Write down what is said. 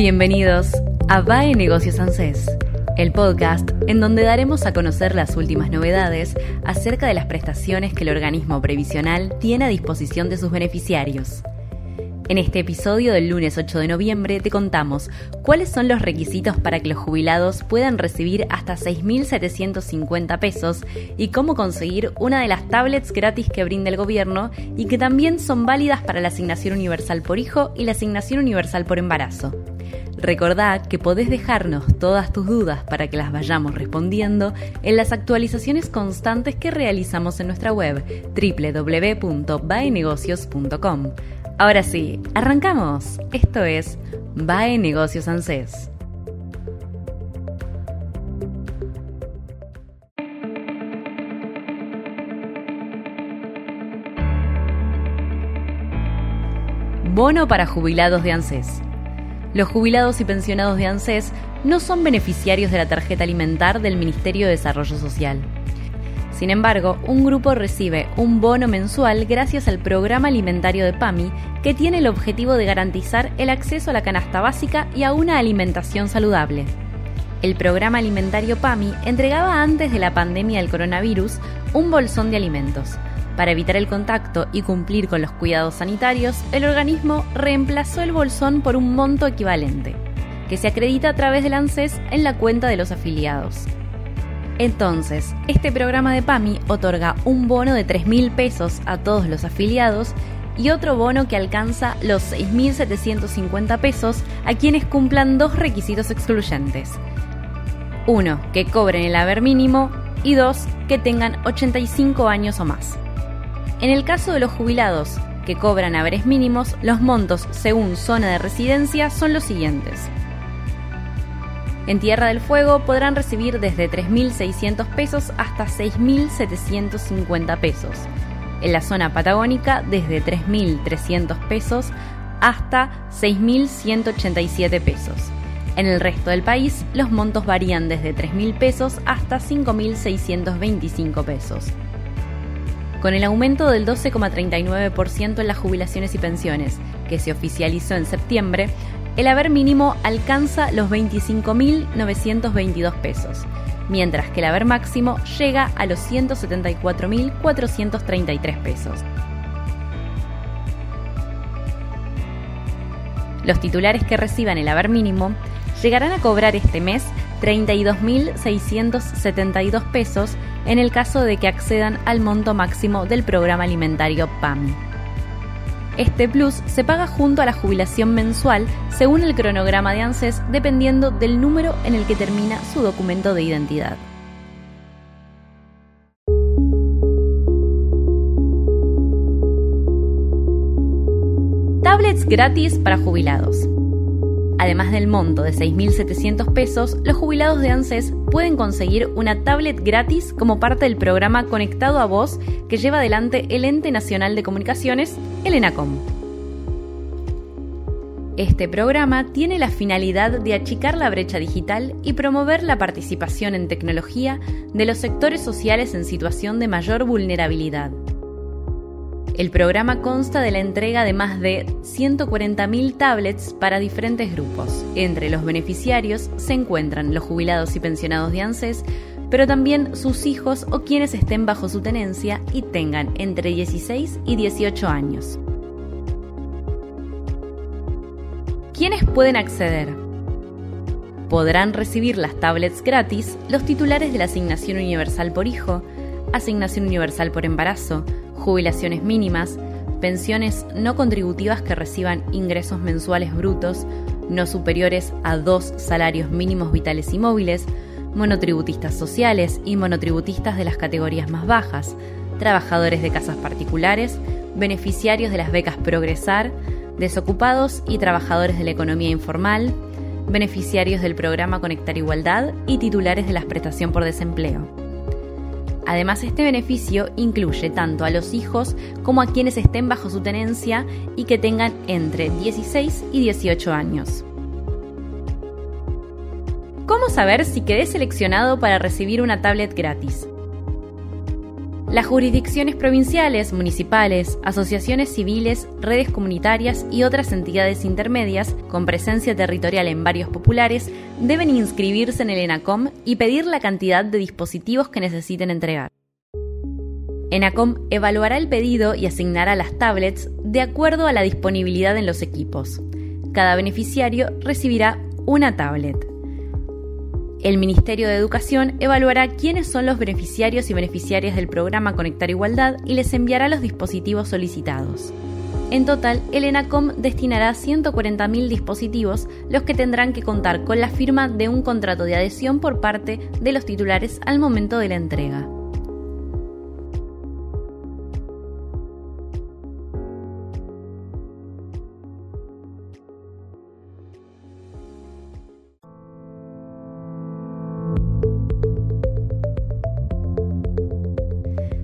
Bienvenidos a VAE Negocios ANSES, el podcast en donde daremos a conocer las últimas novedades acerca de las prestaciones que el organismo previsional tiene a disposición de sus beneficiarios. En este episodio del lunes 8 de noviembre te contamos cuáles son los requisitos para que los jubilados puedan recibir hasta 6.750 pesos y cómo conseguir una de las tablets gratis que brinda el gobierno y que también son válidas para la asignación universal por hijo y la asignación universal por embarazo. Recordá que podés dejarnos todas tus dudas para que las vayamos respondiendo en las actualizaciones constantes que realizamos en nuestra web www.baenegocios.com. Ahora sí, arrancamos. Esto es Bae Negocios ANSES. Bono para jubilados de ANSES. Los jubilados y pensionados de ANSES no son beneficiarios de la tarjeta alimentar del Ministerio de Desarrollo Social. Sin embargo, un grupo recibe un bono mensual gracias al programa alimentario de PAMI, que tiene el objetivo de garantizar el acceso a la canasta básica y a una alimentación saludable. El programa alimentario PAMI entregaba antes de la pandemia del coronavirus un bolsón de alimentos, para evitar el contacto y cumplir con los cuidados sanitarios, el organismo reemplazó el bolsón por un monto equivalente, que se acredita a través del ANSES en la cuenta de los afiliados. Entonces, este programa de PAMI otorga un bono de 3.000 pesos a todos los afiliados y otro bono que alcanza los 6.750 pesos a quienes cumplan dos requisitos excluyentes. Uno, que cobren el haber mínimo y dos, que tengan 85 años o más. En el caso de los jubilados que cobran haberes mínimos, los montos según zona de residencia son los siguientes. En Tierra del Fuego podrán recibir desde 3.600 pesos hasta 6.750 pesos. En la zona patagónica desde 3.300 pesos hasta 6.187 pesos. En el resto del país los montos varían desde 3.000 pesos hasta 5.625 pesos. Con el aumento del 12,39% en las jubilaciones y pensiones, que se oficializó en septiembre, el haber mínimo alcanza los 25.922 pesos, mientras que el haber máximo llega a los 174.433 pesos. Los titulares que reciban el haber mínimo llegarán a cobrar este mes 32.672 pesos en el caso de que accedan al monto máximo del programa alimentario PAMI. Este plus se paga junto a la jubilación mensual según el cronograma de ANSES dependiendo del número en el que termina su documento de identidad. Tablets gratis para jubilados. Además del monto de 6.700 pesos, los jubilados de ANSES pueden conseguir una tablet gratis como parte del programa Conectado a Voz que lleva adelante el Ente Nacional de Comunicaciones, el ENACOM. Este programa tiene la finalidad de achicar la brecha digital y promover la participación en tecnología de los sectores sociales en situación de mayor vulnerabilidad. El programa consta de la entrega de más de 140.000 tablets para diferentes grupos. Entre los beneficiarios se encuentran los jubilados y pensionados de ANSES, pero también sus hijos o quienes estén bajo su tenencia y tengan entre 16 y 18 años. ¿Quiénes pueden acceder? Podrán recibir las tablets gratis los titulares de la asignación universal por hijo, asignación universal por embarazo, jubilaciones mínimas, pensiones no contributivas que reciban ingresos mensuales brutos no superiores a dos salarios mínimos vitales y móviles, monotributistas sociales y monotributistas de las categorías más bajas, trabajadores de casas particulares, beneficiarios de las becas Progresar, desocupados y trabajadores de la economía informal, beneficiarios del programa Conectar Igualdad y titulares de la prestación por desempleo. Además, este beneficio incluye tanto a los hijos como a quienes estén bajo su tenencia y que tengan entre 16 y 18 años. ¿Cómo saber si quedé seleccionado para recibir una tablet gratis? Las jurisdicciones provinciales, municipales, asociaciones civiles, redes comunitarias y otras entidades intermedias con presencia territorial en varios populares deben inscribirse en el ENACOM y pedir la cantidad de dispositivos que necesiten entregar. ENACOM evaluará el pedido y asignará las tablets de acuerdo a la disponibilidad en los equipos. Cada beneficiario recibirá una tablet. El Ministerio de Educación evaluará quiénes son los beneficiarios y beneficiarias del programa Conectar Igualdad y les enviará los dispositivos solicitados. En total, el ENACOM destinará 140.000 dispositivos, los que tendrán que contar con la firma de un contrato de adhesión por parte de los titulares al momento de la entrega.